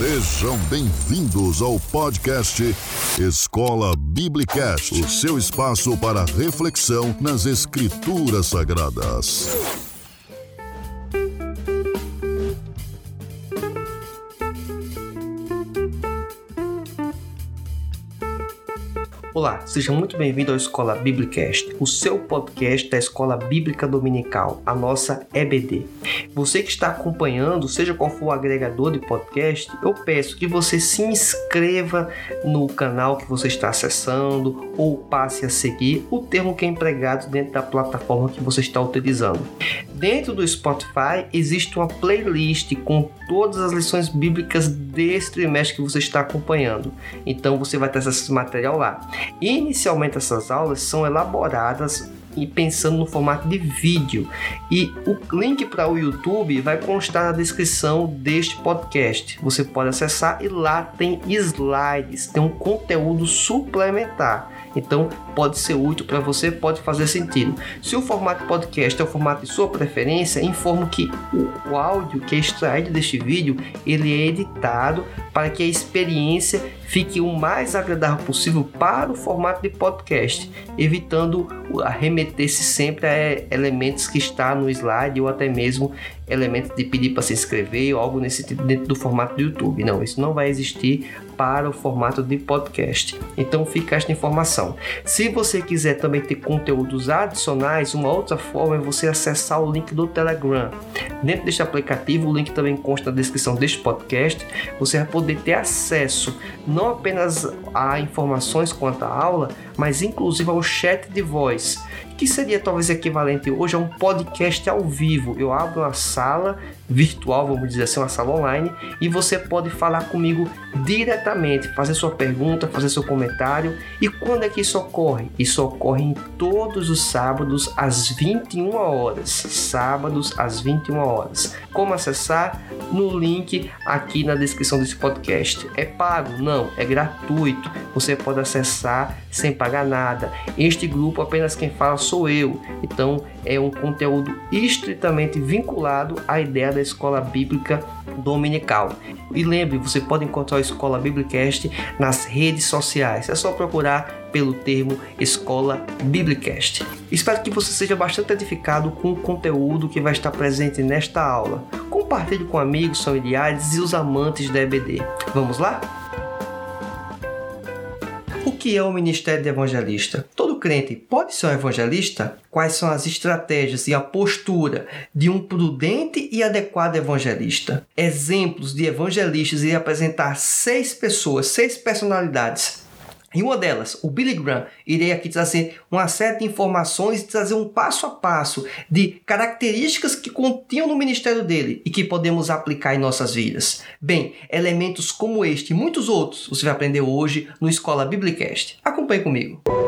Sejam bem-vindos ao podcast Escola Biblicast, o seu espaço para reflexão nas Escrituras Sagradas. Olá, seja muito bem-vindo ao Escola Biblicast, o seu podcast da Escola Bíblica Dominical, a nossa EBD. Você que está acompanhando, seja qual for o agregador de podcast, eu peço que você se inscreva no canal que você está acessando ou passe a seguir o termo que é empregado dentro da plataforma que você está utilizando. Dentro do Spotify existe uma playlist com todas as lições bíblicas deste trimestre que você está acompanhando. Então você vai ter esse material lá. Inicialmente essas aulas são elaboradas e pensando no formato de vídeo. E o link para o YouTube vai constar na descrição deste podcast. Você pode acessar e lá tem slides, tem um conteúdo suplementar. Então pode ser útil para você, pode fazer sentido. Se o formato podcast é o formato de sua preferência, informo que o, o áudio que é extraído deste vídeo ele é editado para que a experiência fique o mais agradável possível para o formato de podcast, evitando arremeter-se sempre a elementos que está no slide ou até mesmo elementos de pedir para se inscrever ou algo nesse tipo dentro do formato do YouTube. Não, isso não vai existir para o formato de podcast. Então fica esta informação. Se você quiser também ter conteúdos adicionais, uma outra forma é você acessar o link do Telegram. Dentro deste aplicativo, o link também consta na descrição deste podcast. Você vai poder ter acesso não apenas a informações quanto à aula, mas inclusive ao chat de voz que seria talvez equivalente hoje a um podcast ao vivo. Eu abro uma sala virtual, vamos dizer assim, uma sala online, e você pode falar comigo diretamente, fazer sua pergunta, fazer seu comentário. E quando é que isso ocorre? Isso ocorre em todos os sábados às 21 horas. Sábados às 21 horas. Como acessar? No link aqui na descrição desse podcast. É pago? Não, é gratuito. Você pode acessar sem pagar nada. Este grupo apenas quem fala sou eu. Então é um conteúdo estritamente vinculado à ideia da escola bíblica dominical. E lembre, você pode encontrar a Escola Biblicast nas redes sociais. É só procurar pelo termo Escola Biblicast. Espero que você seja bastante edificado com o conteúdo que vai estar presente nesta aula. Compartilhe com amigos, familiares e os amantes da EBD. Vamos lá? O que é o ministério de evangelista? Todo crente pode ser um evangelista? Quais são as estratégias e a postura de um prudente e adequado evangelista? Exemplos de evangelistas e apresentar seis pessoas, seis personalidades em uma delas, o Billy Graham, irei aqui trazer uma série de informações e trazer um passo a passo de características que continham no ministério dele e que podemos aplicar em nossas vidas. Bem, elementos como este e muitos outros você vai aprender hoje no Escola Biblicast. Acompanhe comigo.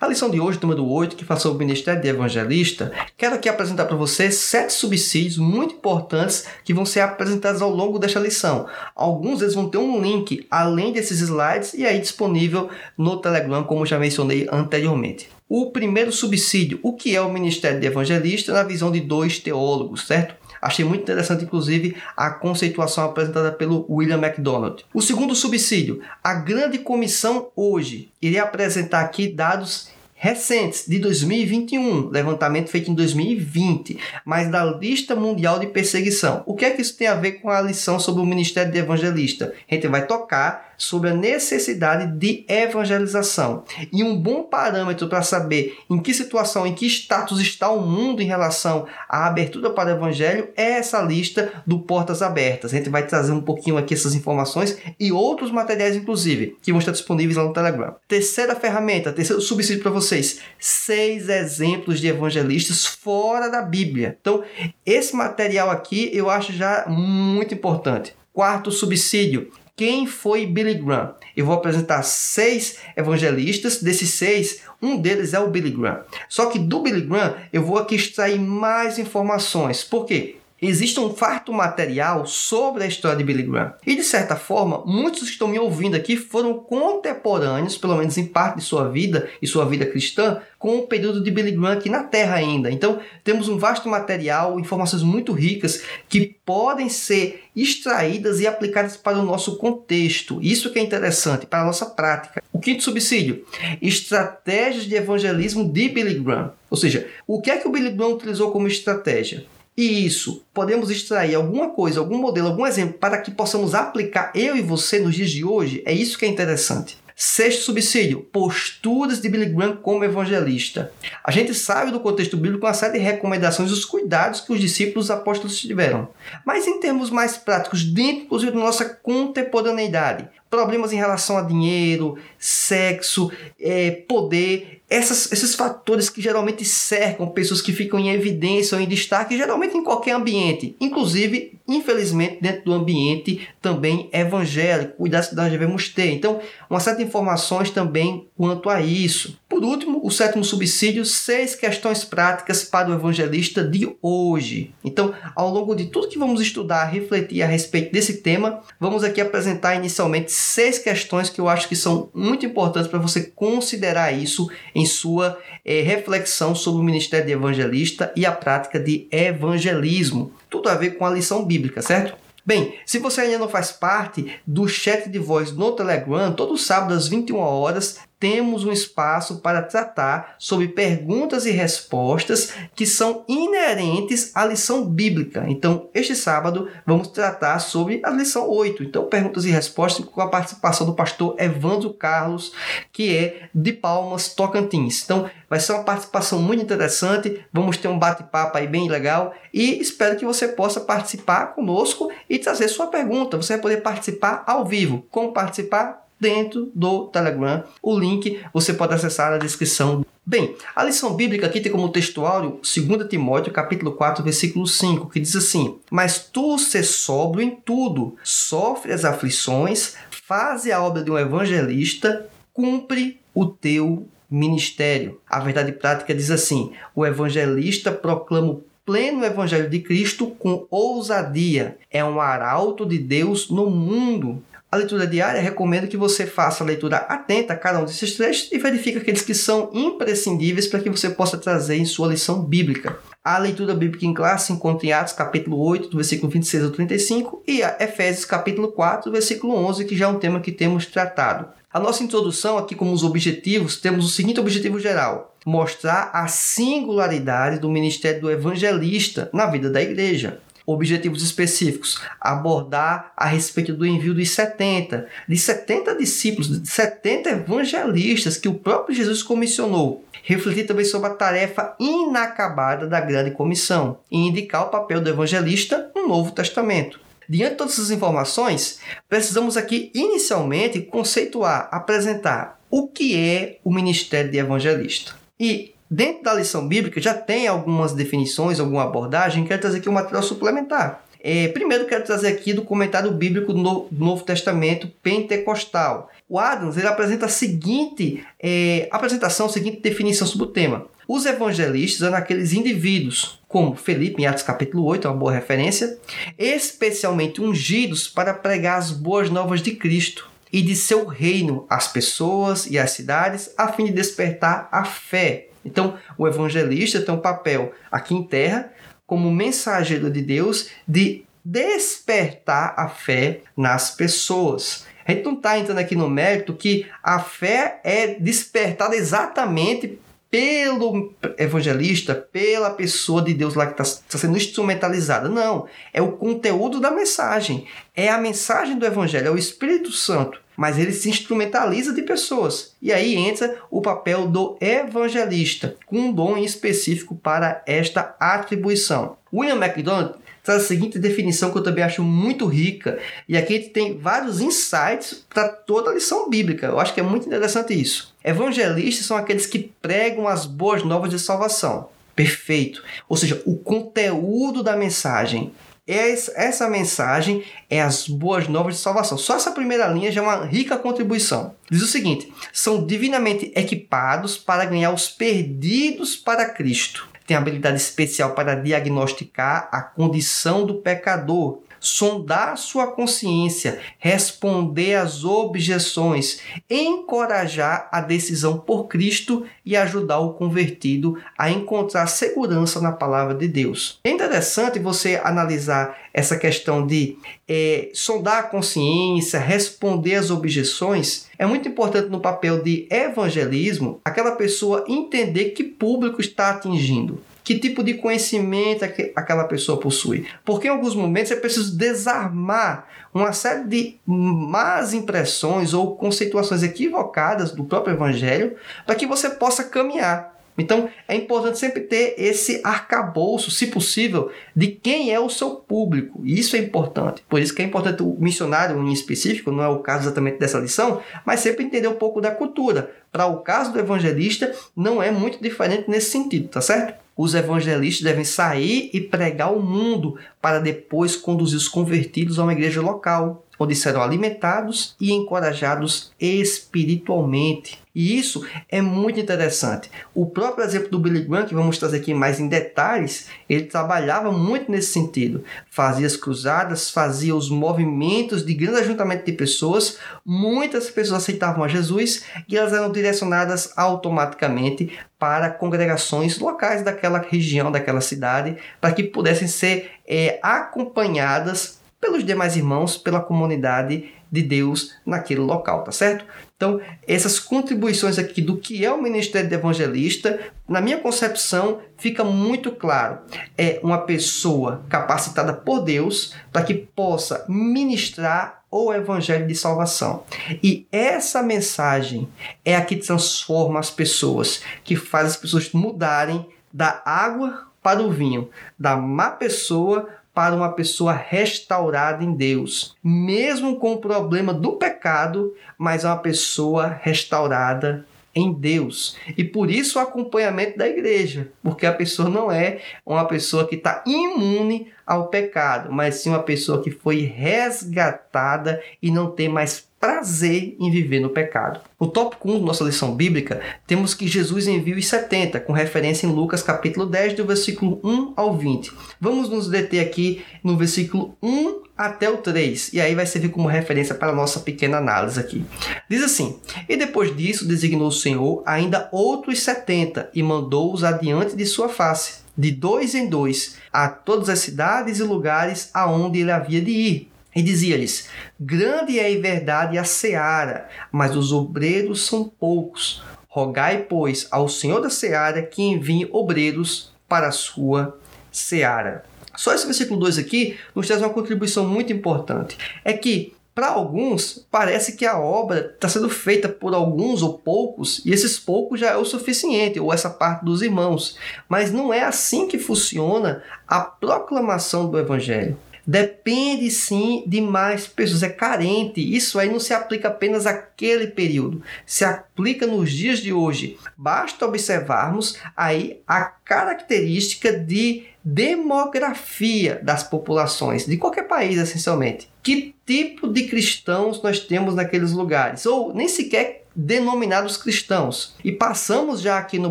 A lição de hoje, número 8, que fala sobre o ministério de evangelista, quero aqui apresentar para você sete subsídios muito importantes que vão ser apresentados ao longo desta lição. Alguns deles vão ter um link além desses slides e aí disponível no Telegram, como já mencionei anteriormente. O primeiro subsídio, o que é o ministério de evangelista na visão de dois teólogos, certo? Achei muito interessante, inclusive, a conceituação apresentada pelo William MacDonald. O segundo subsídio, a grande comissão hoje, iria apresentar aqui dados recentes de 2021, levantamento feito em 2020, mas da lista mundial de perseguição. O que é que isso tem a ver com a lição sobre o ministério de evangelista? A gente vai tocar sobre a necessidade de evangelização. E um bom parâmetro para saber em que situação, em que status está o mundo em relação à abertura para o evangelho é essa lista do Portas Abertas. A gente vai trazer um pouquinho aqui essas informações e outros materiais, inclusive, que vão estar disponíveis lá no Telegram. Terceira ferramenta, terceiro subsídio para vocês: seis exemplos de evangelistas fora da Bíblia. Então, esse material aqui eu acho já muito importante. Quarto subsídio, quem foi Billy Graham? Eu vou apresentar seis evangelistas, desses seis, um deles é o Billy Graham. Só que do Billy Graham eu vou aqui extrair mais informações. Por quê? Existe um farto material sobre a história de Billy Graham. E de certa forma, muitos que estão me ouvindo aqui foram contemporâneos, pelo menos em parte de sua vida e sua vida cristã, com o período de Billy Graham aqui na Terra ainda. Então, temos um vasto material, informações muito ricas que podem ser extraídas e aplicadas para o nosso contexto. Isso que é interessante para a nossa prática. O quinto subsídio: estratégias de evangelismo de Billy Graham. Ou seja, o que é que o Billy Graham utilizou como estratégia? E isso, podemos extrair alguma coisa, algum modelo, algum exemplo para que possamos aplicar eu e você nos dias de hoje? É isso que é interessante. Sexto subsídio, posturas de Billy Graham como evangelista. A gente sabe do contexto bíblico uma série de recomendações e os cuidados que os discípulos apóstolos tiveram. Mas em termos mais práticos, dentro inclusive da nossa contemporaneidade, problemas em relação a dinheiro, sexo, é, poder, essas, esses fatores que geralmente cercam pessoas que ficam em evidência ou em destaque, geralmente em qualquer ambiente, inclusive, infelizmente, dentro do ambiente também evangélico, cuidados que nós devemos ter. Então, uma de informações também quanto a isso. Por último, o sétimo subsídio, seis questões práticas para o evangelista de hoje. Então, ao longo de tudo que vamos estudar, refletir a respeito desse tema, vamos aqui apresentar inicialmente seis questões que eu acho que são muito importantes para você considerar isso em sua é, reflexão sobre o ministério de evangelista e a prática de evangelismo. Tudo a ver com a lição bíblica, certo? Bem, se você ainda não faz parte do chat de voz no Telegram, todo sábado às 21 horas temos um espaço para tratar sobre perguntas e respostas que são inerentes à lição bíblica. Então, este sábado vamos tratar sobre a lição 8. Então, perguntas e respostas com a participação do pastor Evandro Carlos, que é de Palmas, Tocantins. Então, vai ser uma participação muito interessante. Vamos ter um bate-papo aí bem legal e espero que você possa participar conosco e trazer sua pergunta. Você vai poder participar ao vivo. Como participar? Dentro do Telegram. O link você pode acessar na descrição. Bem, a lição bíblica aqui tem como textuário 2 Timóteo capítulo 4, versículo 5, que diz assim: Mas tu se sóbrio em tudo, sofre as aflições, faze a obra de um evangelista, cumpre o teu ministério. A verdade prática diz assim: o evangelista proclama o pleno evangelho de Cristo com ousadia. É um arauto de Deus no mundo. A leitura diária recomendo que você faça a leitura atenta a cada um desses trechos e verifique aqueles que são imprescindíveis para que você possa trazer em sua lição bíblica. A leitura bíblica em classe encontra em Atos capítulo 8, do versículo 26 ao 35 e a Efésios capítulo 4, versículo 11, que já é um tema que temos tratado. A nossa introdução aqui como os objetivos, temos o seguinte objetivo geral: mostrar a singularidade do ministério do evangelista na vida da igreja objetivos específicos, abordar a respeito do envio dos 70, de 70 discípulos, de 70 evangelistas que o próprio Jesus comissionou. Refletir também sobre a tarefa inacabada da grande comissão e indicar o papel do evangelista no Novo Testamento. Diante de todas essas informações, precisamos aqui inicialmente conceituar, apresentar o que é o ministério de evangelista. E Dentro da lição bíblica já tem algumas definições, alguma abordagem, quero trazer aqui um material suplementar. É, primeiro quero trazer aqui do comentário bíblico do Novo Testamento Pentecostal. O Adams ele apresenta a seguinte é, apresentação, a seguinte definição sobre o tema. Os evangelistas são aqueles indivíduos, como Felipe em Atos capítulo 8, é uma boa referência, especialmente ungidos para pregar as boas novas de Cristo e de seu reino às pessoas e às cidades, a fim de despertar a fé então, o evangelista tem um papel aqui em terra como mensageiro de Deus de despertar a fé nas pessoas. A gente não está entrando aqui no mérito que a fé é despertada exatamente pelo evangelista, pela pessoa de Deus lá que está tá sendo instrumentalizada. Não, é o conteúdo da mensagem, é a mensagem do evangelho, é o Espírito Santo mas ele se instrumentaliza de pessoas. E aí entra o papel do evangelista, com um dom específico para esta atribuição. William MacDonald traz a seguinte definição que eu também acho muito rica, e aqui a gente tem vários insights para toda a lição bíblica. Eu acho que é muito interessante isso. Evangelistas são aqueles que pregam as boas novas de salvação. Perfeito. Ou seja, o conteúdo da mensagem essa mensagem é as boas novas de salvação. Só essa primeira linha já é uma rica contribuição. Diz o seguinte: são divinamente equipados para ganhar os perdidos para Cristo, tem habilidade especial para diagnosticar a condição do pecador sondar sua consciência, responder às objeções, encorajar a decisão por Cristo e ajudar o convertido a encontrar segurança na palavra de Deus. É interessante você analisar essa questão de é, sondar a consciência, responder às objeções. É muito importante no papel de evangelismo aquela pessoa entender que público está atingindo que tipo de conhecimento aquela pessoa possui. Porque em alguns momentos é preciso desarmar uma série de más impressões ou conceituações equivocadas do próprio evangelho para que você possa caminhar. Então é importante sempre ter esse arcabouço, se possível, de quem é o seu público. Isso é importante. Por isso que é importante o missionário em específico, não é o caso exatamente dessa lição, mas sempre entender um pouco da cultura. Para o caso do evangelista, não é muito diferente nesse sentido, tá certo? Os evangelistas devem sair e pregar o mundo para depois conduzir os convertidos a uma igreja local, onde serão alimentados e encorajados espiritualmente. E isso é muito interessante. O próprio exemplo do Billy Graham, que vamos trazer aqui mais em detalhes, ele trabalhava muito nesse sentido. Fazia as cruzadas, fazia os movimentos de grande ajuntamento de pessoas. Muitas pessoas aceitavam a Jesus e elas eram direcionadas automaticamente para congregações locais daquela região, daquela cidade, para que pudessem ser é, acompanhadas pelos demais irmãos, pela comunidade de Deus naquele local, tá certo? Então, essas contribuições aqui do que é o ministério de evangelista, na minha concepção, fica muito claro. É uma pessoa capacitada por Deus para que possa ministrar o evangelho de salvação. E essa mensagem é a que transforma as pessoas, que faz as pessoas mudarem da água para o vinho, da má pessoa para uma pessoa restaurada em Deus, mesmo com o problema do pecado, mas é uma pessoa restaurada em Deus. E por isso o acompanhamento da igreja, porque a pessoa não é uma pessoa que está imune ao pecado, mas sim uma pessoa que foi resgatada e não tem mais prazer em viver no pecado. No tópico 1 da nossa lição bíblica, temos que Jesus envia os 70, com referência em Lucas capítulo 10, do versículo 1 ao 20. Vamos nos deter aqui no versículo 1 até o 3, e aí vai servir como referência para a nossa pequena análise aqui. Diz assim: E depois disso designou o Senhor ainda outros 70 e mandou-os adiante de sua face, de dois em dois, a todas as cidades e lugares aonde ele havia de ir e dizia-lhes: Grande é em verdade a seara, mas os obreiros são poucos. Rogai, pois, ao Senhor da seara que envie obreiros para a sua seara. Só esse versículo 2 aqui nos traz uma contribuição muito importante. É que para alguns, parece que a obra está sendo feita por alguns ou poucos, e esses poucos já é o suficiente, ou essa parte dos irmãos. Mas não é assim que funciona a proclamação do Evangelho depende sim de mais pessoas, é carente. Isso aí não se aplica apenas àquele período, se aplica nos dias de hoje. Basta observarmos aí a característica de demografia das populações de qualquer país essencialmente. Que tipo de cristãos nós temos naqueles lugares? Ou nem sequer denominados cristãos. E passamos já aqui no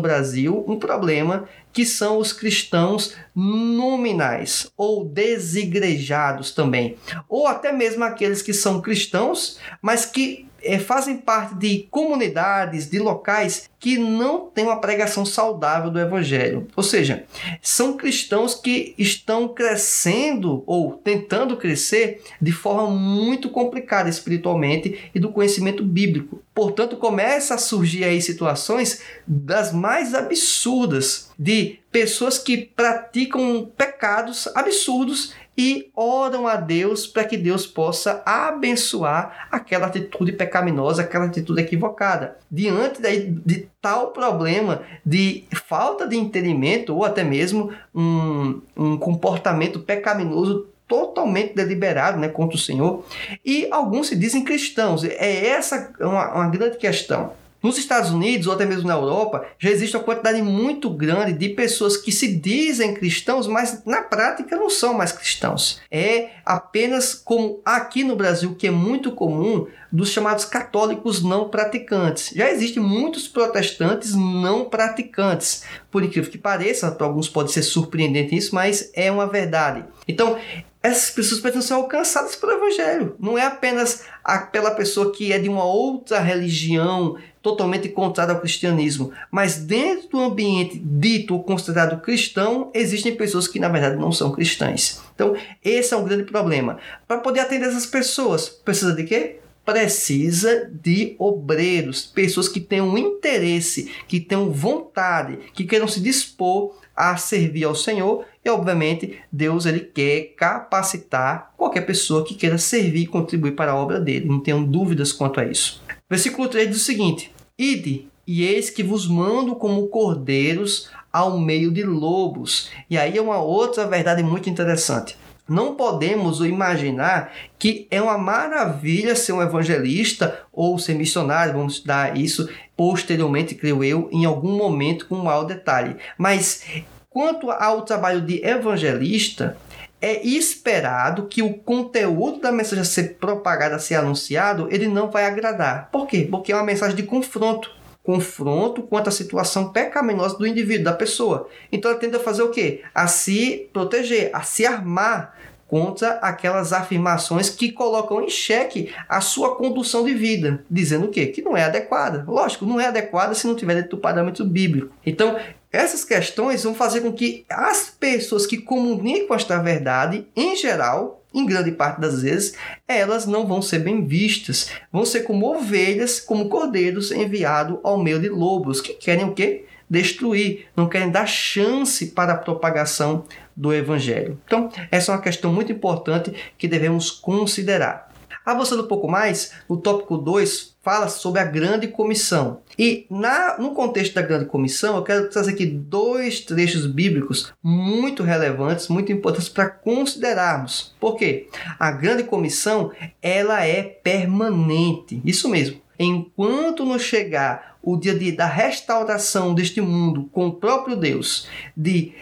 Brasil um problema que são os cristãos nominais ou desigrejados também, ou até mesmo aqueles que são cristãos, mas que é, fazem parte de comunidades, de locais que não têm uma pregação saudável do Evangelho. Ou seja, são cristãos que estão crescendo ou tentando crescer de forma muito complicada espiritualmente e do conhecimento bíblico. Portanto, começa a surgir aí situações das mais absurdas de pessoas que praticam pecados absurdos e oram a Deus para que Deus possa abençoar aquela atitude pecaminosa, aquela atitude equivocada. Diante de, tal problema de falta de entendimento ou até mesmo um, um comportamento pecaminoso totalmente deliberado né, contra o Senhor. E alguns se dizem cristãos. É essa uma, uma grande questão. Nos Estados Unidos ou até mesmo na Europa, já existe uma quantidade muito grande de pessoas que se dizem cristãos, mas na prática não são mais cristãos. É apenas como aqui no Brasil, que é muito comum, dos chamados católicos não praticantes. Já existem muitos protestantes não praticantes. Por incrível que pareça, para alguns pode ser surpreendente isso, mas é uma verdade. Então, essas pessoas precisam ser alcançadas pelo Evangelho. Não é apenas pela pessoa que é de uma outra religião totalmente contrária ao cristianismo, mas dentro do ambiente dito ou considerado cristão, existem pessoas que na verdade não são cristãs. Então, esse é um grande problema. Para poder atender essas pessoas, precisa de quê? precisa de obreiros, pessoas que tenham interesse, que tenham vontade, que queiram se dispor a servir ao Senhor e obviamente Deus ele quer capacitar qualquer pessoa que queira servir e contribuir para a obra dele. Não tenham dúvidas quanto a isso. Versículo 3 diz o seguinte: Ide, e eis que vos mando como cordeiros ao meio de lobos. E aí é uma outra verdade muito interessante. Não podemos imaginar que é uma maravilha ser um evangelista ou ser missionário, vamos estudar isso posteriormente, creio eu, em algum momento com maior detalhe. Mas quanto ao trabalho de evangelista, é esperado que o conteúdo da mensagem a ser propagada, a ser anunciado, ele não vai agradar. Por quê? Porque é uma mensagem de confronto. Confronto quanto à situação pecaminosa do indivíduo, da pessoa. Então ela tenta fazer o quê? A se proteger, a se armar contra aquelas afirmações que colocam em xeque a sua condução de vida, dizendo o quê? Que não é adequada. Lógico, não é adequada se não tiver dentro do parâmetro bíblico. Então, essas questões vão fazer com que as pessoas que comunicam esta verdade, em geral, em grande parte das vezes, elas não vão ser bem vistas. Vão ser como ovelhas, como cordeiros enviados ao meio de lobos, que querem o quê? Destruir, não querem dar chance para a propagação do evangelho. Então, essa é uma questão muito importante que devemos considerar. Avançando um pouco mais, no tópico 2 fala sobre a grande comissão. E na, no contexto da grande comissão, eu quero trazer aqui dois trechos bíblicos muito relevantes, muito importantes para considerarmos. Por quê? A grande comissão, ela é permanente. Isso mesmo. Enquanto não chegar o dia de, da restauração deste mundo com o próprio Deus, de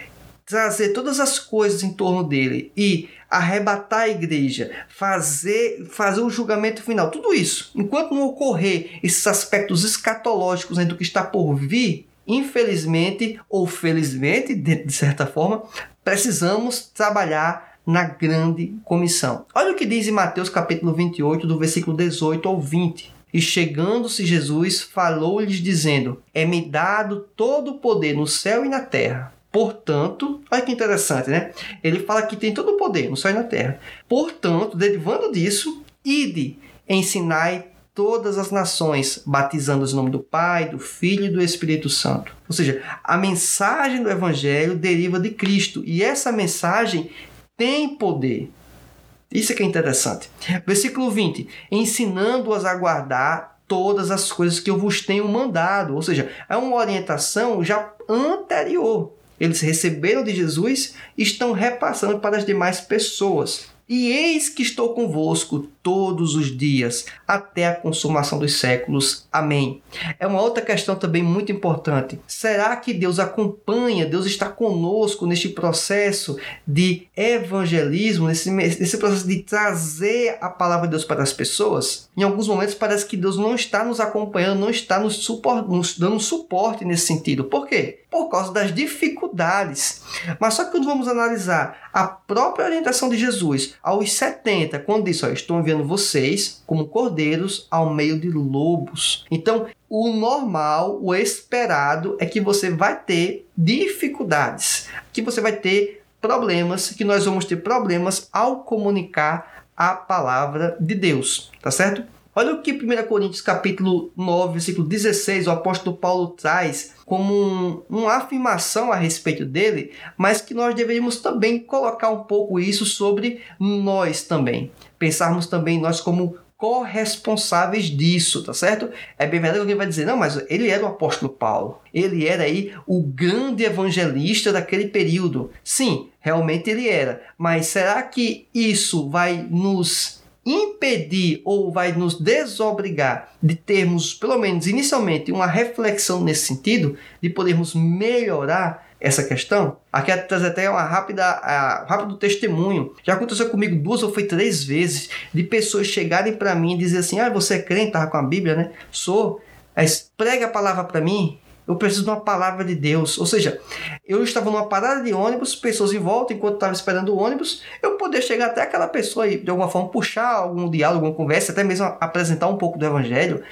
trazer todas as coisas em torno dele e arrebatar a igreja, fazer, fazer o julgamento final, tudo isso, enquanto não ocorrer esses aspectos escatológicos né, do que está por vir, infelizmente ou felizmente, de certa forma, precisamos trabalhar na grande comissão. Olha o que diz em Mateus capítulo 28, do versículo 18 ao 20. E chegando-se Jesus, falou-lhes dizendo: É-me dado todo o poder no céu e na terra. Portanto, olha que interessante, né? Ele fala que tem todo o poder céu e na terra. Portanto, derivando disso, ide, ensinai todas as nações, batizando os nome do Pai, do Filho e do Espírito Santo. Ou seja, a mensagem do Evangelho deriva de Cristo e essa mensagem tem poder. Isso é que é interessante. Versículo 20: ensinando-as a guardar todas as coisas que eu vos tenho mandado. Ou seja, é uma orientação já anterior eles receberam de Jesus e estão repassando para as demais pessoas. E eis que estou convosco todos os dias, até a consumação dos séculos. Amém. É uma outra questão também muito importante. Será que Deus acompanha, Deus está conosco neste processo de evangelismo, nesse, nesse processo de trazer a palavra de Deus para as pessoas? Em alguns momentos parece que Deus não está nos acompanhando, não está nos, suport, nos dando suporte nesse sentido. Por quê? Por causa das dificuldades. Mas só que quando vamos analisar a própria orientação de Jesus aos 70, quando disse: ó, Estou enviando vocês como cordeiros ao meio de lobos. Então, o normal, o esperado é que você vai ter dificuldades, que você vai ter problemas, que nós vamos ter problemas ao comunicar a palavra de Deus, tá certo? Olha o que 1 Coríntios capítulo 9, versículo 16, o apóstolo Paulo traz como um, uma afirmação a respeito dele, mas que nós deveríamos também colocar um pouco isso sobre nós também. Pensarmos também nós como corresponsáveis disso, tá certo? É bem verdade que alguém vai dizer, não, mas ele era o apóstolo Paulo. Ele era aí o grande evangelista daquele período. Sim, realmente ele era. Mas será que isso vai nos impedir ou vai nos desobrigar de termos, pelo menos inicialmente, uma reflexão nesse sentido, de podermos melhorar essa questão? Aqui trazer até uma rápida, uh, rápido testemunho. Já aconteceu comigo duas ou foi três vezes de pessoas chegarem para mim e dizer assim: Ah, você é crente, tava com a Bíblia, né? Sou. Mas prega a palavra para mim. Eu preciso de uma palavra de Deus. Ou seja, eu estava numa parada de ônibus, pessoas em volta, enquanto estava esperando o ônibus, eu poder chegar até aquela pessoa e, de alguma forma, puxar algum diálogo, alguma conversa, até mesmo apresentar um pouco do evangelho.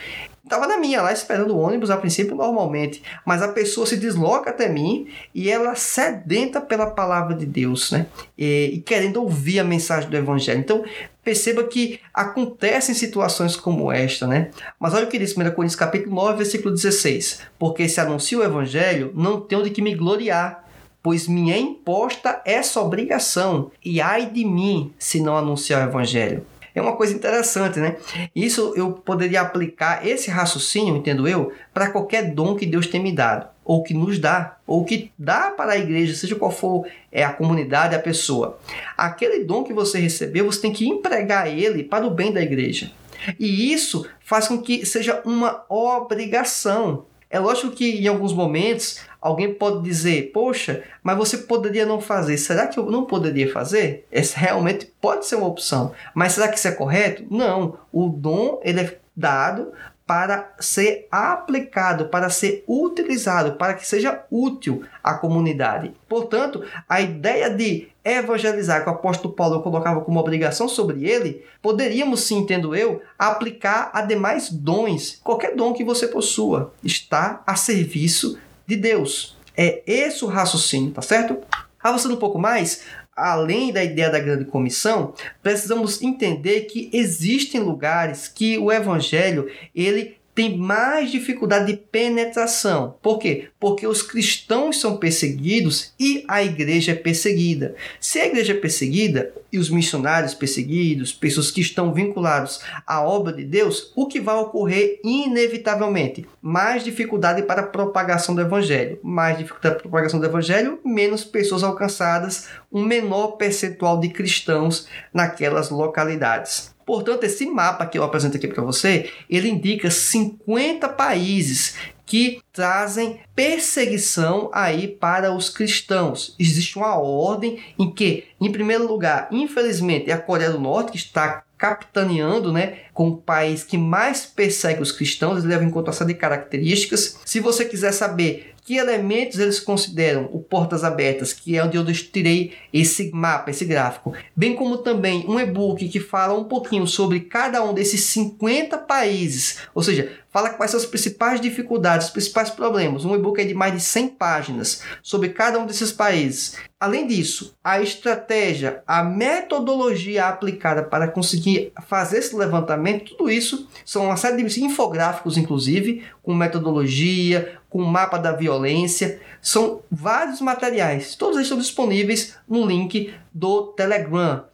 Estava na minha lá esperando o ônibus a princípio normalmente, mas a pessoa se desloca até mim e ela sedenta pela palavra de Deus, né? E, e querendo ouvir a mensagem do evangelho. Então, perceba que acontecem situações como esta, né? Mas olha o que diz 1 Coríntios capítulo 9, versículo 16. Porque se anuncio o evangelho, não tenho de que me gloriar, pois me é imposta essa obrigação, e ai de mim se não anunciar o evangelho. É uma coisa interessante, né? Isso eu poderia aplicar esse raciocínio, entendo eu, para qualquer dom que Deus tem me dado, ou que nos dá, ou que dá para a igreja, seja qual for é a comunidade, a pessoa. Aquele dom que você recebeu, você tem que empregar ele para o bem da igreja. E isso faz com que seja uma obrigação. É lógico que em alguns momentos Alguém pode dizer, poxa, mas você poderia não fazer. Será que eu não poderia fazer? Essa realmente pode ser uma opção. Mas será que isso é correto? Não. O dom ele é dado para ser aplicado, para ser utilizado, para que seja útil à comunidade. Portanto, a ideia de evangelizar que o apóstolo Paulo colocava como obrigação sobre ele, poderíamos sim, entendo eu, aplicar a demais dons. Qualquer dom que você possua está a serviço de Deus. É esse o raciocínio, tá certo? Avançando um pouco mais, além da ideia da grande comissão, precisamos entender que existem lugares que o evangelho ele tem mais dificuldade de penetração. Por quê? Porque os cristãos são perseguidos e a igreja é perseguida. Se a igreja é perseguida e os missionários perseguidos, pessoas que estão vinculados à obra de Deus, o que vai ocorrer inevitavelmente? Mais dificuldade para a propagação do evangelho. Mais dificuldade para a propagação do evangelho, menos pessoas alcançadas, um menor percentual de cristãos naquelas localidades. Portanto, esse mapa que eu apresento aqui para você, ele indica 50 países que trazem perseguição aí para os cristãos. Existe uma ordem em que, em primeiro lugar, infelizmente, é a Coreia do Norte que está capitaneando, né, com o país que mais persegue os cristãos, ele leva em conta essa de características. Se você quiser saber que elementos eles consideram o Portas Abertas, que é onde eu tirei esse mapa, esse gráfico, bem como também um e-book que fala um pouquinho sobre cada um desses 50 países, ou seja, fala quais são as principais dificuldades, os principais problemas. Um e-book é de mais de 100 páginas sobre cada um desses países. Além disso, a estratégia, a metodologia aplicada para conseguir fazer esse levantamento, tudo isso são uma série de infográficos, inclusive, com metodologia, com mapa da violência. São vários materiais. Todos eles estão disponíveis no link do Telegram.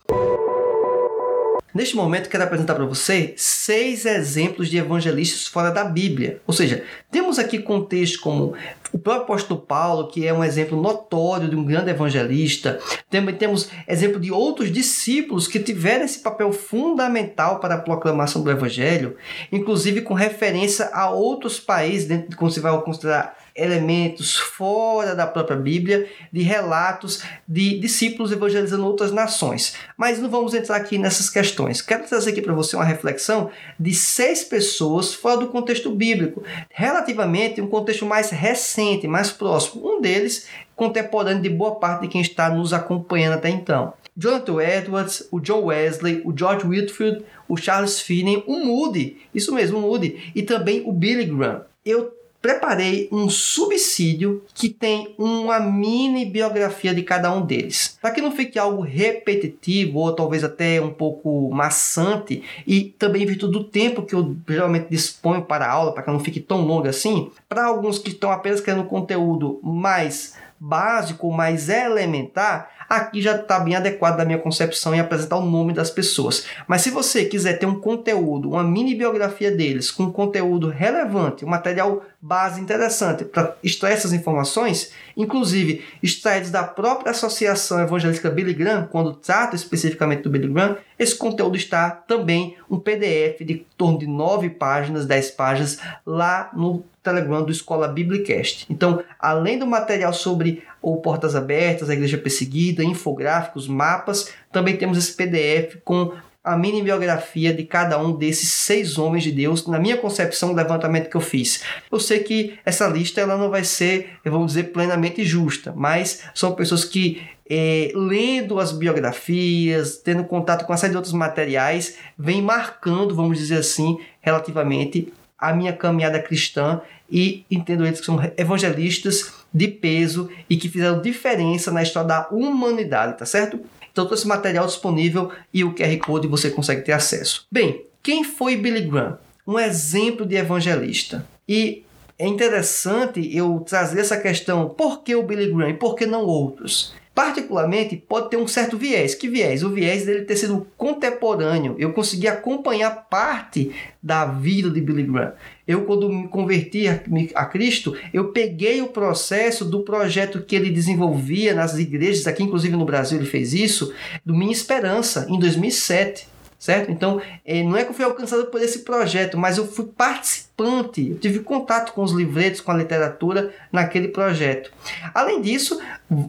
Neste momento, quero apresentar para você seis exemplos de evangelistas fora da Bíblia. Ou seja, temos aqui contextos como o próprio apóstolo Paulo, que é um exemplo notório de um grande evangelista. Também temos exemplo de outros discípulos que tiveram esse papel fundamental para a proclamação do evangelho, inclusive com referência a outros países, dentro de como se vai considerar elementos fora da própria Bíblia de relatos de discípulos evangelizando outras nações. Mas não vamos entrar aqui nessas questões. Quero trazer aqui para você uma reflexão de seis pessoas fora do contexto bíblico, relativamente um contexto mais recente, mais próximo. Um deles contemporâneo de boa parte de quem está nos acompanhando até então. Jonathan Edwards, o John Wesley, o George Whitfield, o Charles Finney, o Moody, isso mesmo, o Moody, e também o Billy Graham. Eu preparei um subsídio que tem uma mini biografia de cada um deles. Para que não fique algo repetitivo ou talvez até um pouco maçante e também em virtude do tempo que eu geralmente disponho para a aula, para que não fique tão longo assim, para alguns que estão apenas querendo conteúdo mais básico, mais elementar, aqui já está bem adequado da minha concepção em apresentar o nome das pessoas. Mas se você quiser ter um conteúdo, uma mini biografia deles, com conteúdo relevante, um material base interessante para extrair essas informações, inclusive extraídos da própria Associação Evangelística Billy Graham, quando trata especificamente do Billy Graham, esse conteúdo está também um PDF de torno de 9 páginas, 10 páginas, lá no Telegram do Escola Biblicast. Então, além do material sobre o Portas Abertas, a Igreja Perseguida, infográficos, mapas, também temos esse PDF com a mini biografia de cada um desses seis homens de Deus, na minha concepção, o levantamento que eu fiz. Eu sei que essa lista ela não vai ser, vamos dizer, plenamente justa, mas são pessoas que é, lendo as biografias, tendo contato com uma série de outros materiais, vem marcando, vamos dizer assim, relativamente a minha caminhada cristã e entendo eles que são evangelistas de peso e que fizeram diferença na história da humanidade, tá certo? Então, todo esse material disponível e o QR Code você consegue ter acesso. Bem, quem foi Billy Graham? Um exemplo de evangelista. E é interessante eu trazer essa questão: por que o Billy Graham e por que não outros? Particularmente, pode ter um certo viés. Que viés? O viés dele ter sido contemporâneo. Eu consegui acompanhar parte da vida de Billy Graham. Eu, quando me converti a, Cristo, eu peguei o processo do projeto que ele desenvolvia nas igrejas, aqui inclusive no Brasil ele fez isso, do Minha Esperança, em 2007 certo? Então, é, não é que eu fui alcançado por esse projeto, mas eu fui participante, eu tive contato com os livretos, com a literatura naquele projeto. Além disso,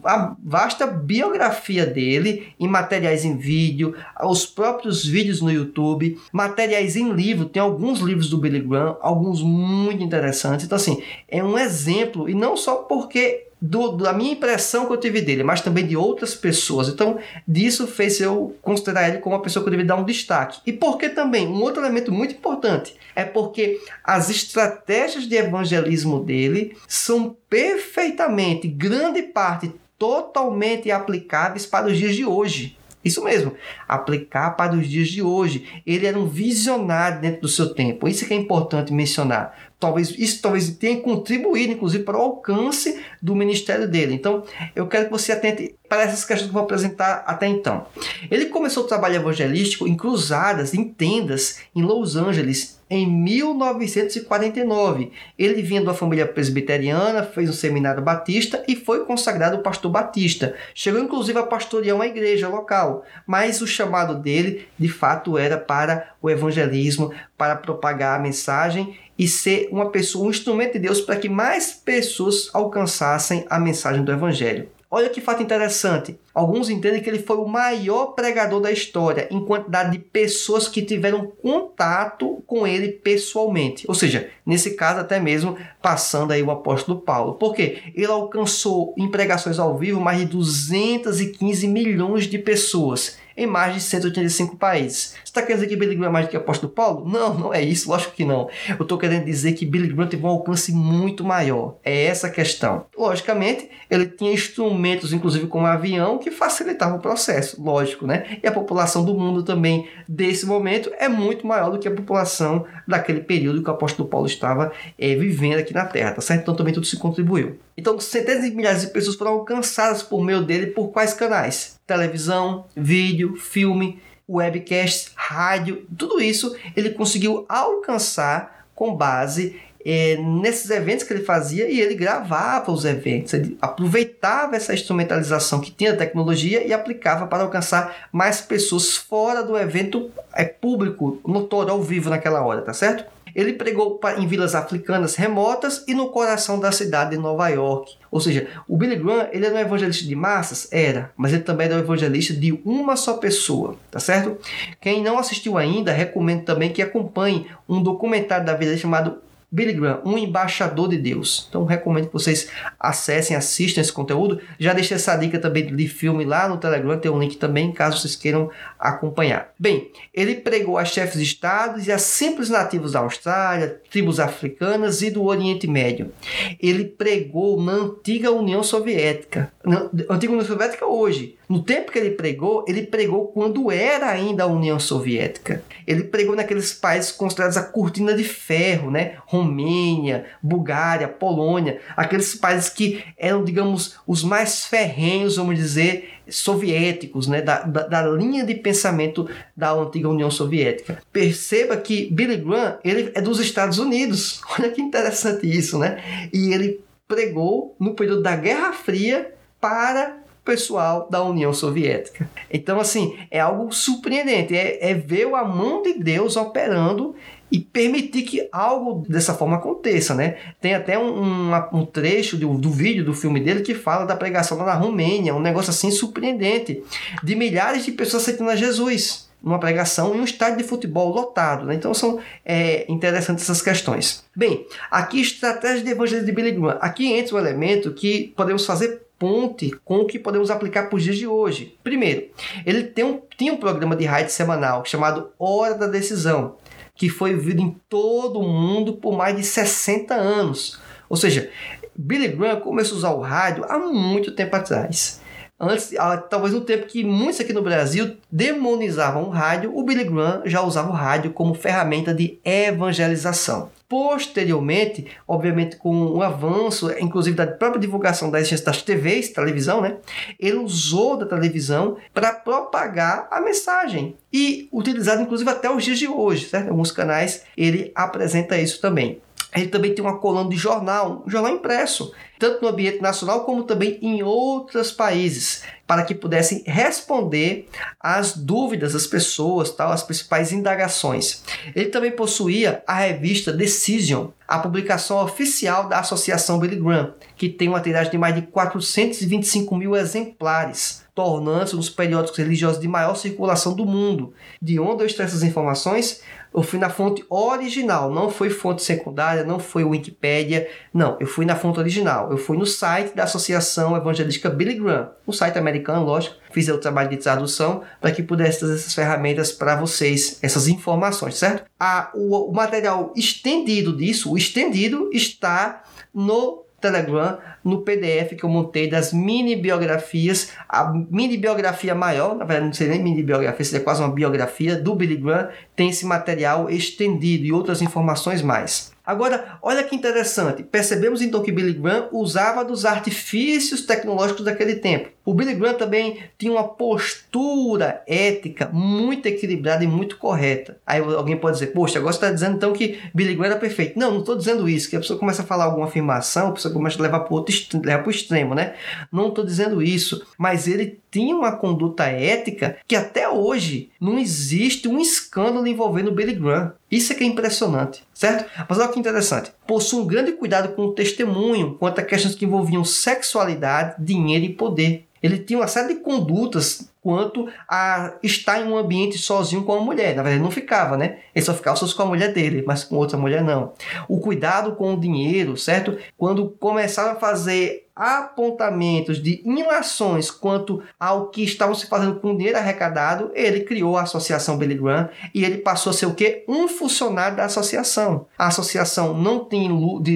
a vasta biografia dele em materiais em vídeo, os próprios vídeos no YouTube, materiais em livro, tem alguns livros do Billy Graham, alguns muito interessantes. Então, assim, é um exemplo, e não só porque do, da minha impressão que eu tive dele, mas também de outras pessoas. Então, disso fez eu considerar ele como uma pessoa que eu deveria dar um destaque. E porque também, um outro elemento muito importante, é porque as estratégias de evangelismo dele são perfeitamente, grande parte, totalmente aplicáveis para os dias de hoje. Isso mesmo, aplicar para os dias de hoje. Ele era um visionário dentro do seu tempo. Isso que é importante mencionar. Talvez isso talvez tenha contribuído, inclusive, para o alcance do ministério dele. Então, eu quero que você atente para essas questões que eu vou apresentar até então. Ele começou o trabalho evangelístico em cruzadas, em tendas, em Los Angeles, em 1949. Ele vinha de uma família presbiteriana, fez um seminário batista e foi consagrado pastor batista. Chegou inclusive a pastorear uma igreja local, mas o chamado dele, de fato, era para o evangelismo, para propagar a mensagem e ser uma pessoa, um instrumento de Deus para que mais pessoas alcançassem a mensagem do Evangelho. Olha que fato interessante. Alguns entendem que ele foi o maior pregador da história em quantidade de pessoas que tiveram contato com ele pessoalmente. Ou seja, nesse caso até mesmo passando aí o apóstolo Paulo. Porque ele alcançou em pregações ao vivo mais de 215 milhões de pessoas em mais de 185 países. Você está querendo dizer que Billy Graham é mais do que apóstolo Paulo? Não, não é isso, lógico que não. Eu estou querendo dizer que Billy Graham teve um alcance muito maior. É essa a questão. Logicamente, ele tinha instrumentos, inclusive como avião, que facilitavam o processo, lógico, né? E a população do mundo também, desse momento, é muito maior do que a população daquele período que o apóstolo Paulo estava é, vivendo aqui na Terra, tá certo? Então também tudo se contribuiu. Então, centenas de milhares de pessoas foram alcançadas por meio dele por quais canais? Televisão, vídeo, filme, webcast, rádio, tudo isso ele conseguiu alcançar com base é, nesses eventos que ele fazia e ele gravava os eventos, ele aproveitava essa instrumentalização que tinha a tecnologia e aplicava para alcançar mais pessoas fora do evento é, público, notório, ao vivo naquela hora, tá certo? Ele pregou em vilas africanas remotas e no coração da cidade de Nova York. Ou seja, o Billy Graham ele era um evangelista de massas? Era, mas ele também era um evangelista de uma só pessoa, tá certo? Quem não assistiu ainda, recomendo também que acompanhe um documentário da vida chamado Billy Graham, um embaixador de Deus. Então recomendo que vocês acessem, assistam esse conteúdo. Já deixei essa dica também de filme lá no Telegram, tem um link também, caso vocês queiram acompanhar. Bem, ele pregou a chefes de estados e a simples nativos da Austrália, tribos africanas e do Oriente Médio. Ele pregou na antiga União Soviética, na antiga União Soviética hoje, No tempo que ele pregou, ele pregou quando era ainda a União Soviética. Ele pregou naqueles países considerados a cortina de ferro, né? Romênia, Bulgária, Polônia, aqueles países que eram, digamos, os mais ferrenhos, vamos dizer, soviéticos, né, da, da, da, linha de pensamento da antiga União Soviética. Perceba que Billy Graham ele é dos Estados Unidos. Olha que interessante isso, né? E ele pregou no período da Guerra Fria para pessoal da União Soviética. Então, assim, é algo surpreendente. É, é ver a mão de Deus operando e permitir que algo dessa forma aconteça, né? Tem até um, um, um trecho do, do, vídeo do filme dele que fala da pregação lá na Romênia, um negócio assim surpreendente, de milhares de pessoas aceitando a Jesus numa pregação em um estádio de futebol lotado. Né? Então são é, interessantes essas questões. Bem, aqui estratégia de evangelho de Billy Graham. Aqui entra um elemento que podemos fazer ponte com o que podemos aplicar para os dias de hoje. Primeiro, ele tem um, tinha um programa de rádio semanal chamado Hora da Decisão, que foi vivido em todo o mundo por mais de 60 anos. Ou seja, Billy Graham começou a usar o rádio há muito tempo atrás. Antes, talvez no tempo que muitos aqui no Brasil demonizavam o rádio, o Billy Graham já usava o rádio como ferramenta de evangelização. Posteriormente, obviamente com o um avanço, inclusive da própria divulgação da existência das TVs, televisão, né? Ele usou da televisão para propagar a mensagem e utilizado inclusive até os dias de hoje, certo? Alguns canais ele apresenta isso também. Ele também tem uma coluna de jornal, um jornal impresso, tanto no ambiente nacional como também em outros países, para que pudessem responder às dúvidas das pessoas, tal, as principais indagações. Ele também possuía a revista Decision, a publicação oficial da Associação Billy Graham, que tem uma tiragem de mais de 425 mil exemplares, tornando-se um dos periódicos religiosos de maior circulação do mundo. De onde eu extraio essas informações? Eu fui na fonte original, não foi fonte secundária, não foi Wikipedia, não, eu fui na fonte original. Eu fui no site da Associação Evangelística Billy Graham, um site americano, lógico, fiz o trabalho de tradução para que pudesse trazer essas ferramentas para vocês, essas informações, certo? A, o, o material estendido disso, o estendido está no Telegram no PDF que eu montei das mini biografias, a mini biografia maior, na verdade não seria nem mini biografia, seria quase uma biografia do Billy Graham, tem esse material estendido e outras informações mais. Agora, olha que interessante. Percebemos então que Billy Graham usava dos artifícios tecnológicos daquele tempo. O Billy Graham também tinha uma postura ética muito equilibrada e muito correta. Aí alguém pode dizer, poxa, agora você está dizendo então que Billy Graham era perfeito. Não, não estou dizendo isso. Que a pessoa começa a falar alguma afirmação, a pessoa começa a levar para o extremo, né? Não estou dizendo isso. Mas ele tinha uma conduta ética que até hoje não existe um escândalo envolvendo Billy Graham. Isso é que é impressionante, certo? Mas olha que interessante. Possui um grande cuidado com o testemunho quanto a questões que envolviam sexualidade, dinheiro e poder. Ele tinha uma série de condutas quanto a estar em um ambiente sozinho com a mulher. Na verdade, não ficava, né? Ele só ficava só com a mulher dele, mas com outra mulher não. O cuidado com o dinheiro, certo? Quando começaram a fazer apontamentos de ilações quanto ao que estavam se fazendo com o dinheiro arrecadado, ele criou a Associação Billy Graham e ele passou a ser o quê? Um funcionário da associação. A associação não tem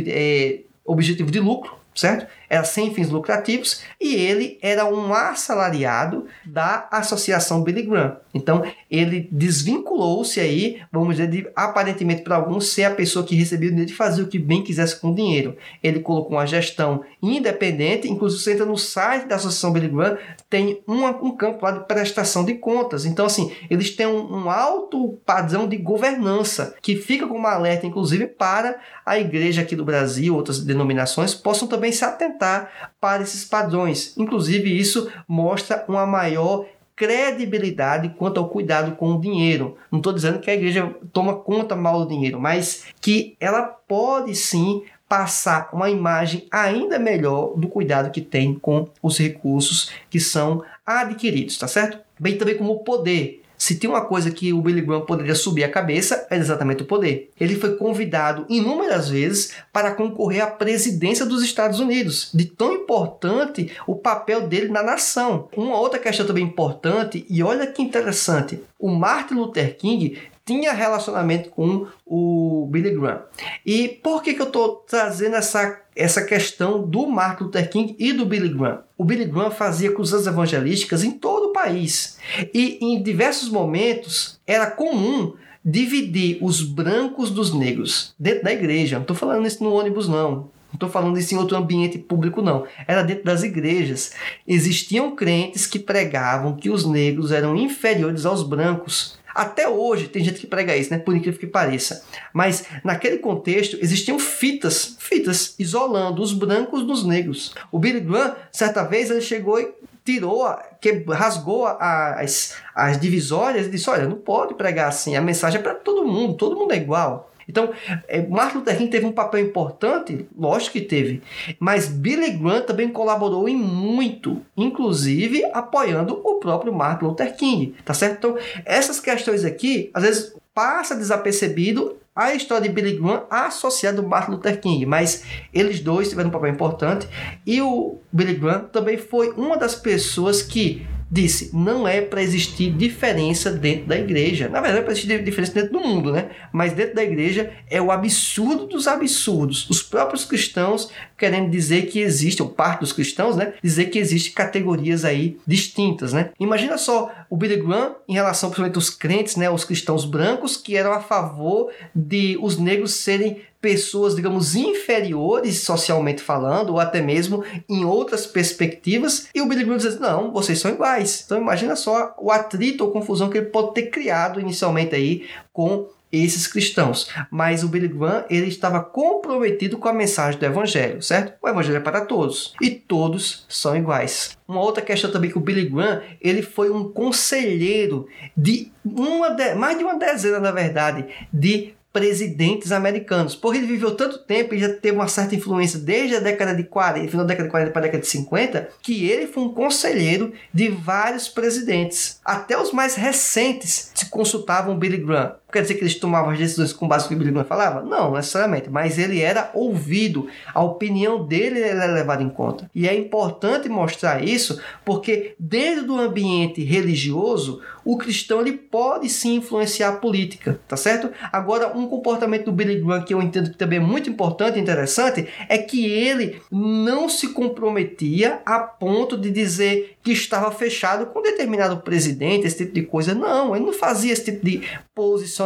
é, objetivo de lucro, certo? Era sem fins lucrativos e ele era um assalariado da Associação Billy Graham. Então ele desvinculou-se aí, vamos dizer, de, aparentemente para alguns ser a pessoa que recebia o dinheiro de fazer o que bem quisesse com o dinheiro. Ele colocou uma gestão independente, inclusive você entra no site da Associação Billy Graham, tem um, um campo lá de prestação de contas. Então assim, eles têm um, um alto padrão de governança que fica como alerta, inclusive, para a igreja aqui do Brasil, outras denominações, possam também se atentar para esses padrões. Inclusive, isso mostra uma maior credibilidade quanto ao cuidado com o dinheiro. Não estou dizendo que a igreja toma conta mal do dinheiro, mas que ela pode sim passar uma imagem ainda melhor do cuidado que tem com os recursos que são adquiridos, tá certo? Bem também como o poder. Se tem uma coisa que o Billy Graham poderia subir a cabeça, é exatamente o poder. Ele foi convidado inúmeras vezes para concorrer à presidência dos Estados Unidos, de tão importante o papel dele na nação. Uma outra questão também importante, e olha que interessante, o Martin Luther King tinha relacionamento com o Billy Graham. E por que, que eu estou trazendo essa, essa questão do Martin Luther King e do Billy Graham? O Billy Graham fazia cruzas evangelísticas em todo o país. E em diversos momentos era comum dividir os brancos dos negros dentro da igreja. Não estou falando isso no ônibus, não. Não estou falando isso em outro ambiente público, não. Era dentro das igrejas. Existiam crentes que pregavam que os negros eram inferiores aos brancos. Até hoje tem gente que prega isso, né? Por incrível que pareça. Mas naquele contexto existiam fitas, fitas isolando os brancos dos negros. O Billy Graham, certa vez, ele chegou e tirou, que rasgou as, as divisórias e disse: Olha, não pode pregar assim. A mensagem é para todo mundo, todo mundo é igual. Então, é, Martin Luther King teve um papel importante, lógico que teve, mas Billy Graham também colaborou em muito, inclusive apoiando o próprio Martin Luther King, tá certo? Então, essas questões aqui, às vezes passa desapercebido a história de Billy Graham associada ao Martin Luther King, mas eles dois tiveram um papel importante e o Billy Graham também foi uma das pessoas que disse: não é para existir diferença dentro da igreja. Na verdade, é para existir diferença dentro do mundo, né? Mas dentro da igreja é o absurdo dos absurdos. Os próprios cristãos querendo dizer que existe, ou parte dos cristãos, né? Dizer que existe categorias aí distintas, né? Imagina só o Billy Graham em relação principalmente aos crentes, né? Os cristãos brancos que eram a favor de os negros serem pessoas, digamos, inferiores socialmente falando, ou até mesmo em outras perspectivas, e o Billy Graham diz: não, vocês são iguais. Então imagina só o atrito ou confusão que ele pode ter criado inicialmente aí com esses cristãos. Mas o Billy Graham ele estava comprometido com a mensagem do Evangelho, certo? O Evangelho é para todos e todos são iguais. Uma outra questão também que o Billy Graham ele foi um conselheiro de uma de, mais de uma dezena, na verdade, de presidentes americanos. Porque ele viveu tanto tempo e já teve uma certa influência desde a década de 40, final da década de 40 para a década de 50, que ele foi um conselheiro de vários presidentes. Até os mais recentes se consultavam Billy Graham. Quer dizer que eles tomavam as decisões com base no que Billy Graham falava? Não, necessariamente. Mas ele era ouvido. A opinião dele era levada em conta. E é importante mostrar isso porque dentro do ambiente religioso, o cristão ele pode sim influenciar a política, tá certo? Agora, um comportamento do Billy Graham que eu entendo que também é muito importante e interessante é que ele não se comprometia a ponto de dizer que estava fechado com determinado presidente, esse tipo de coisa. Não, ele não fazia esse tipo de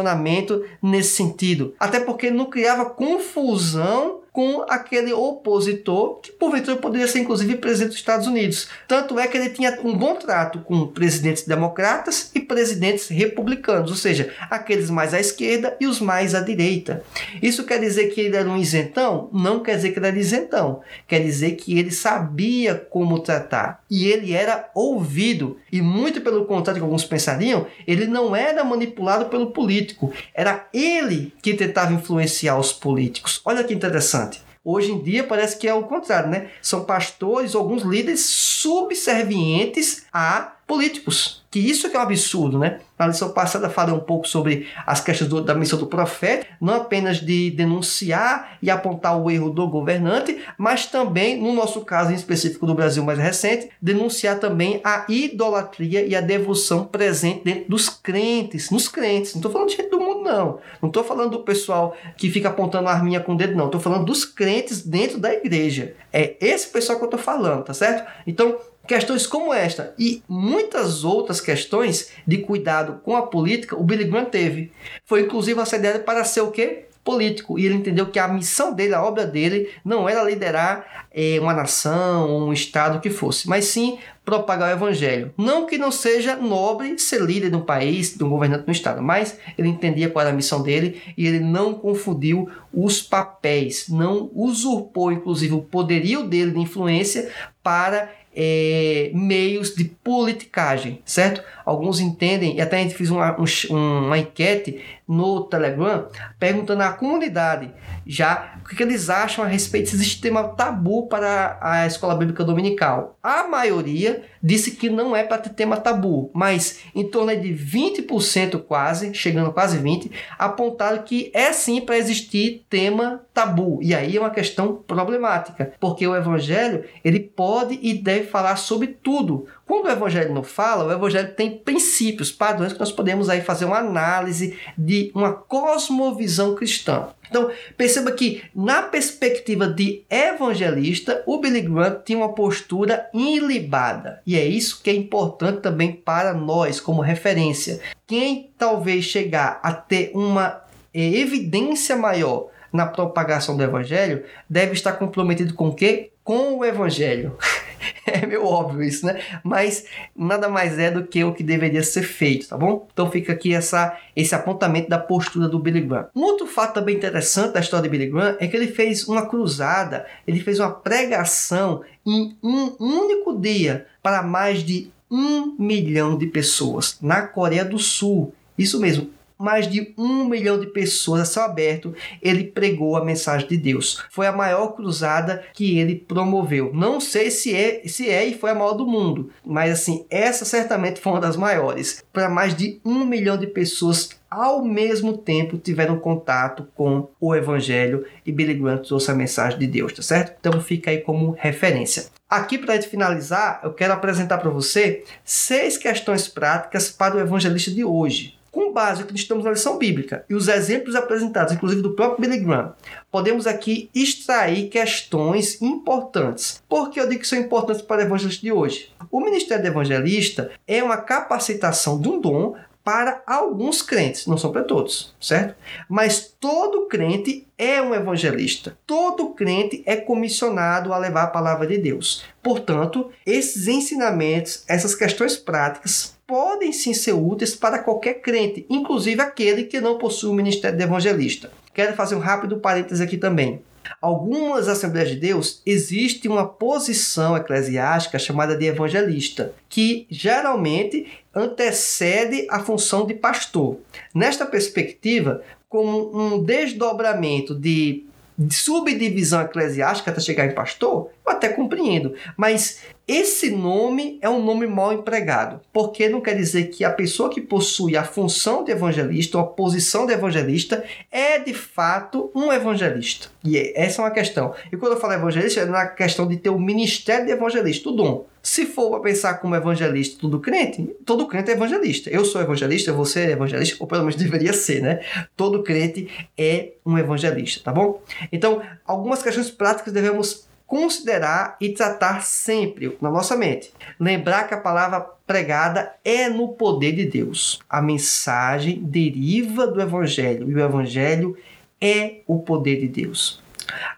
posicionamento nesse sentido. Até porque não criava confusão com aquele opositor, que porventura poderia ser inclusive presidente dos Estados Unidos. Tanto é que ele tinha um bom trato com presidentes democratas e presidentes republicanos, ou seja, aqueles mais à esquerda e os mais à direita. Isso quer dizer que ele era um isentão? Não quer dizer que ele era isentão. Quer dizer que ele sabia como tratar e ele era ouvido. E muito pelo contrário que alguns pensariam, ele não era manipulado pelo político, era ele que tentava influenciar os políticos. Olha que interessante. Hoje em dia parece que é o contrário, né? São pastores, alguns líderes subservientes a políticos. Que isso que é um absurdo, né? Na lição passada falei um pouco sobre as questões do, da missão do profeta, não apenas de denunciar e apontar o erro do governante, mas também, no nosso caso em específico do Brasil mais recente, denunciar também a idolatria e a devoção presente dentro dos crentes, nos crentes. Não estou falando de gente do mundo, não. Não estou falando do pessoal que fica apontando a arminha com o dedo, não. Estou falando dos crentes dentro da igreja. É esse pessoal que eu estou falando, tá certo? Então, Questões como esta e muitas outras questões de cuidado com a política, o Billy Graham teve. Foi inclusive assediado para ser o quê? político e ele entendeu que a missão dele, a obra dele, não era liderar eh, uma nação, um estado que fosse, mas sim propagar o evangelho. Não que não seja nobre ser líder de um país, de um governante no estado, mas ele entendia qual era a missão dele e ele não confundiu os papéis, não usurpou inclusive o poderio dele de influência para é, meios de politicagem, certo? Alguns entendem, e até a gente fez uma, um, uma enquete no Telegram perguntando à comunidade já o que eles acham a respeito desse sistema tabu para a escola bíblica dominical. A maioria disse que não é para ter tema tabu, mas em torno de 20% quase, chegando quase 20, apontaram que é sim para existir tema tabu. E aí é uma questão problemática, porque o evangelho, ele pode e deve falar sobre tudo. Quando o evangelho não fala, o evangelho tem princípios, padrões que nós podemos aí fazer uma análise de uma cosmovisão cristã. Então, perceba que, na perspectiva de evangelista, o Billy Graham tinha uma postura ilibada. E é isso que é importante também para nós, como referência. Quem talvez chegar a ter uma evidência maior na propagação do evangelho deve estar comprometido com o quê? Com o evangelho. é meio óbvio isso, né? Mas nada mais é do que o que deveria ser feito, tá bom? Então fica aqui essa, esse apontamento da postura do Billy Graham. Um outro fato também interessante da história de Billy Graham é que ele fez uma cruzada, ele fez uma pregação em um único dia para mais de um milhão de pessoas na Coreia do Sul. Isso mesmo, mais de um milhão de pessoas a céu aberto, ele pregou a mensagem de Deus. Foi a maior cruzada que ele promoveu. Não sei se é, se é e foi a maior do mundo, mas assim, essa certamente foi uma das maiores. Para mais de um milhão de pessoas ao mesmo tempo tiveram contato com o Evangelho e Billy Graham trouxe a mensagem de Deus, tá certo? Então fica aí como referência. Aqui para finalizar, eu quero apresentar para você seis questões práticas para o evangelista de hoje. Com base no que estamos na lição bíblica e os exemplos apresentados, inclusive do próprio Billy Graham, podemos aqui extrair questões importantes. Por que eu digo que são importantes para o evangelista de hoje? O ministério do evangelista é uma capacitação de um dom para alguns crentes, não são para todos, certo? Mas todo crente é um evangelista. Todo crente é comissionado a levar a palavra de Deus. Portanto, esses ensinamentos, essas questões práticas podem sim ser úteis para qualquer crente, inclusive aquele que não possui o ministério de evangelista. Quero fazer um rápido parênteses aqui também. Algumas Assembleias de Deus existe uma posição eclesiástica chamada de evangelista, que geralmente antecede a função de pastor. Nesta perspectiva, como um desdobramento de subdivisão eclesiástica até chegar em pastor, eu até compreendo, mas esse nome é um nome mal empregado, porque não quer dizer que a pessoa que possui a função de evangelista ou a posição de evangelista é de fato um evangelista. E é, essa é uma questão. E quando eu falo evangelista, é na questão de ter o ministério de evangelista, o dom. Se for para pensar como evangelista todo crente, todo crente é evangelista. Eu sou evangelista, você é evangelista, ou pelo menos deveria ser, né? Todo crente é um evangelista, tá bom? Então, algumas questões práticas devemos considerar e tratar sempre na nossa mente. Lembrar que a palavra pregada é no poder de Deus. A mensagem deriva do Evangelho e o Evangelho é o poder de Deus.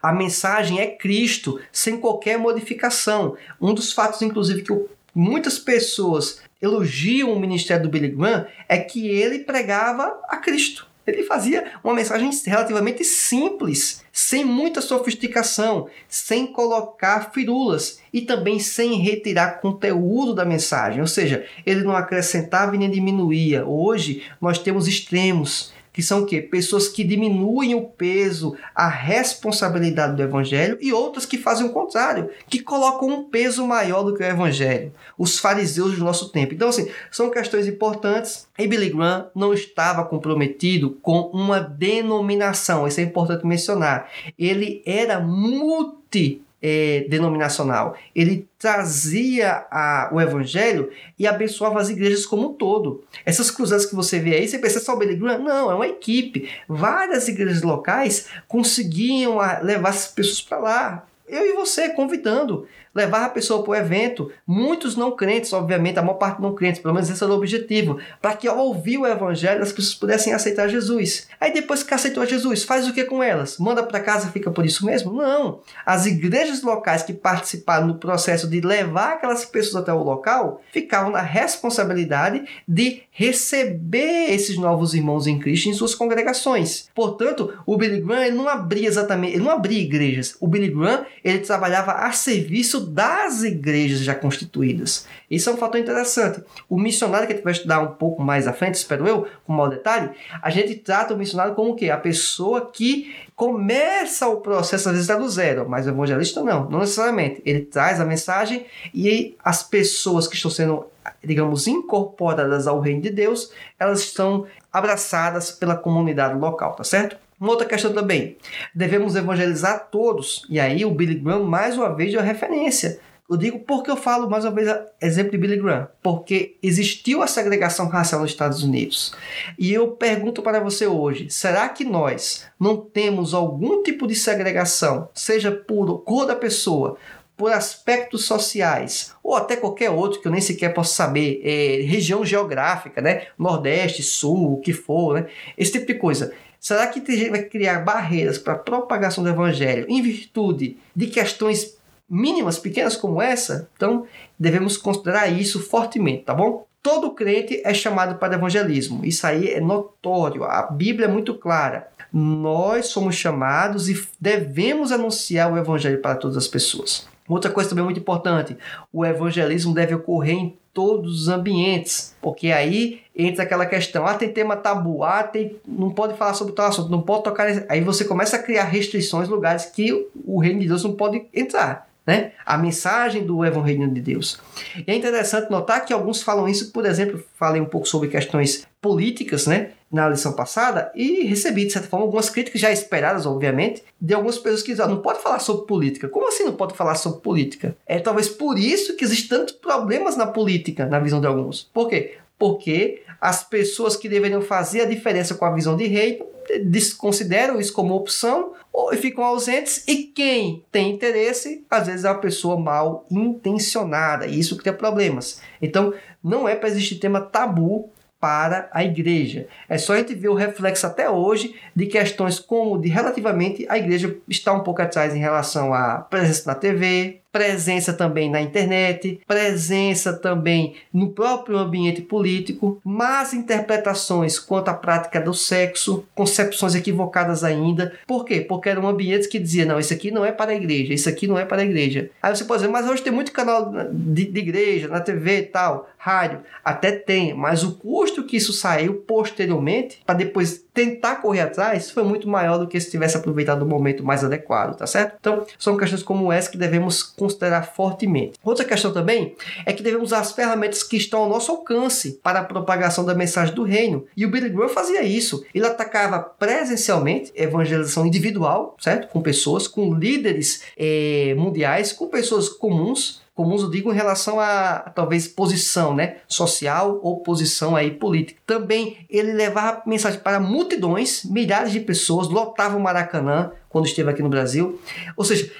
A mensagem é Cristo, sem qualquer modificação. Um dos fatos, inclusive, que muitas pessoas elogiam o ministério do Billy Graham é que ele pregava a Cristo. Ele fazia uma mensagem relativamente simples, sem muita sofisticação, sem colocar firulas e também sem retirar conteúdo da mensagem. Ou seja, ele não acrescentava e nem diminuía. Hoje nós temos extremos que são o quê? Pessoas que diminuem o peso, a responsabilidade do evangelho e outras que fazem o contrário, que colocam um peso maior do que o evangelho. Os fariseus do nosso tempo. Então, assim, são questões importantes. E Billy Graham não estava comprometido com uma denominação, isso é importante mencionar. Ele era multi é, denominacional. Ele trazia a, o evangelho e abençoava as igrejas como um todo. Essas cruzadas que você vê aí, você pensa só o Graham? Não, é uma equipe. Várias igrejas locais conseguiam levar as pessoas para lá. Eu e você convidando levar a pessoa para o evento, muitos não crentes, obviamente, a maior parte não crentes, pelo menos esse era o objetivo, para que ao ouvir o evangelho as pessoas pudessem aceitar Jesus. Aí depois que aceitou Jesus, faz o que com elas? Manda para casa, fica por isso mesmo? Não. As igrejas locais que participaram do processo de levar aquelas pessoas até o local ficavam na responsabilidade de receber esses novos irmãos em Cristo em suas congregações. Portanto, o Billy Graham ele não abria exatamente, ele não abria igrejas. O Billy Graham ele trabalhava a serviço das igrejas já constituídas. Isso é um fator interessante. O missionário que a gente vai estudar um pouco mais à frente, espero eu, com maior detalhe, a gente trata o missionário como o quê? A pessoa que começa o processo, às vezes é do zero, mas o evangelista não, não necessariamente. Ele traz a mensagem e as pessoas que estão sendo, digamos, incorporadas ao reino de Deus, elas estão abraçadas pela comunidade local, tá certo? Uma outra questão também, devemos evangelizar todos. E aí o Billy Graham mais uma vez deu referência. Eu digo porque eu falo mais uma vez exemplo de Billy Graham, porque existiu a segregação racial nos Estados Unidos. E eu pergunto para você hoje, será que nós não temos algum tipo de segregação, seja por cor da pessoa, por aspectos sociais ou até qualquer outro que eu nem sequer posso saber, é, região geográfica, né? Nordeste, Sul, o que for, né? Esse tipo de coisa. Será que vai criar barreiras para a propagação do evangelho em virtude de questões mínimas, pequenas como essa? Então, devemos considerar isso fortemente, tá bom? Todo crente é chamado para evangelismo. Isso aí é notório. A Bíblia é muito clara. Nós somos chamados e devemos anunciar o evangelho para todas as pessoas. Outra coisa também muito importante: o evangelismo deve ocorrer em todos os ambientes, porque aí entra aquela questão, ah, tem tema tabu, ah, tem, não pode falar sobre tal assunto, não pode tocar, aí você começa a criar restrições, lugares que o reino de Deus não pode entrar. Né? A mensagem do Evangelho de Deus. E é interessante notar que alguns falam isso, por exemplo, falei um pouco sobre questões políticas, né, na lição passada, e recebi, de certa forma, algumas críticas já esperadas, obviamente, de algumas pessoas que dizem, ah, não pode falar sobre política. Como assim não pode falar sobre política? É talvez por isso que existem tantos problemas na política, na visão de alguns. Por quê? Porque as pessoas que deveriam fazer a diferença com a visão de reino desconsideram isso como opção ou ficam ausentes e quem tem interesse às vezes é uma pessoa mal intencionada e isso cria problemas. Então não é para existir tema tabu para a igreja. É só a gente ver o reflexo até hoje de questões como de relativamente a igreja está um pouco atrás em relação à presença na TV, presença também na internet, presença também no próprio ambiente político, más interpretações quanto à prática do sexo, concepções equivocadas ainda. Por quê? Porque eram ambientes que diziam, não, isso aqui não é para a igreja, isso aqui não é para a igreja. Aí você pode dizer, mas hoje tem muito canal de, de igreja, na TV e tal, rádio. Até tem, mas o custo que isso saiu posteriormente, para depois tentar correr atrás, foi muito maior do que se tivesse aproveitado o momento mais adequado, tá certo? Então, são questões como essa que devemos considerar fortemente. Outra questão também é que devemos usar as ferramentas que estão ao nosso alcance para a propagação da mensagem do reino. E o Billy Graham fazia isso. Ele atacava presencialmente evangelização individual, certo? Com pessoas, com líderes eh, mundiais, com pessoas comuns comuns, eu digo em relação a, talvez posição, né, social ou posição aí política. Também ele levava mensagem para multidões, milhares de pessoas, lotava o Maracanã quando esteve aqui no Brasil. Ou seja,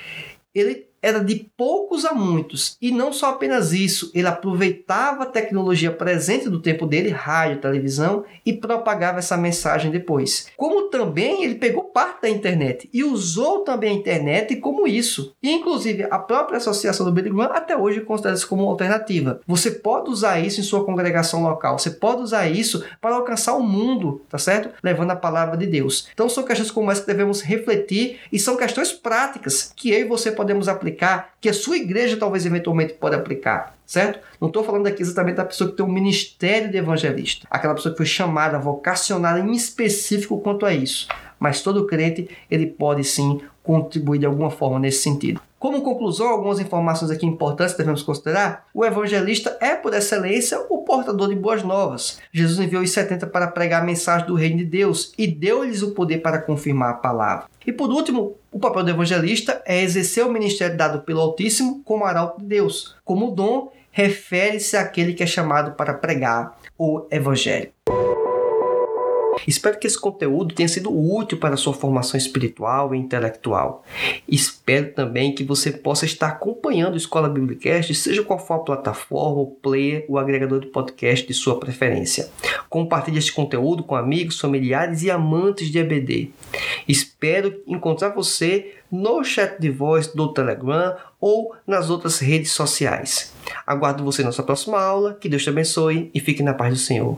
ele era de poucos a muitos. E não só apenas isso, ele aproveitava a tecnologia presente do tempo dele, rádio, televisão, e propagava essa mensagem depois. Como também ele pegou parte da internet e usou também a internet como isso. E inclusive a própria associação do Billy até hoje considera isso como uma alternativa. Você pode usar isso em sua congregação local, você pode usar isso para alcançar o mundo, tá certo? Levando a palavra de Deus. Então são questões como essa que devemos refletir e são questões práticas que eu e você podemos aplicar aplicar, que a sua igreja talvez eventualmente pode aplicar, certo? Não estou falando aqui exatamente da pessoa que tem um ministério de evangelista, aquela pessoa que foi chamada, vocacionada em específico quanto a isso. Mas todo crente, ele pode sim contribuir de alguma forma nesse sentido. Como conclusão, algumas informações aqui importantes devemos considerar. O evangelista é, por excelência, o portador de boas novas. Jesus enviou os 70 para pregar a mensagem do reino de Deus e deu-lhes o poder para confirmar a palavra. E por último, o papel do evangelista é exercer o ministério dado pelo Altíssimo como arauto de Deus. Como dom, refere-se àquele que é chamado para pregar o evangelho. Espero que esse conteúdo tenha sido útil para a sua formação espiritual e intelectual. Espero também que você possa estar acompanhando a Escola Biblicast, seja qual for a plataforma, o player, o agregador de podcast de sua preferência. Compartilhe este conteúdo com amigos, familiares e amantes de EBD. Espero encontrar você no chat de voz do Telegram ou nas outras redes sociais. Aguardo você na sua próxima aula. Que Deus te abençoe e fique na paz do Senhor.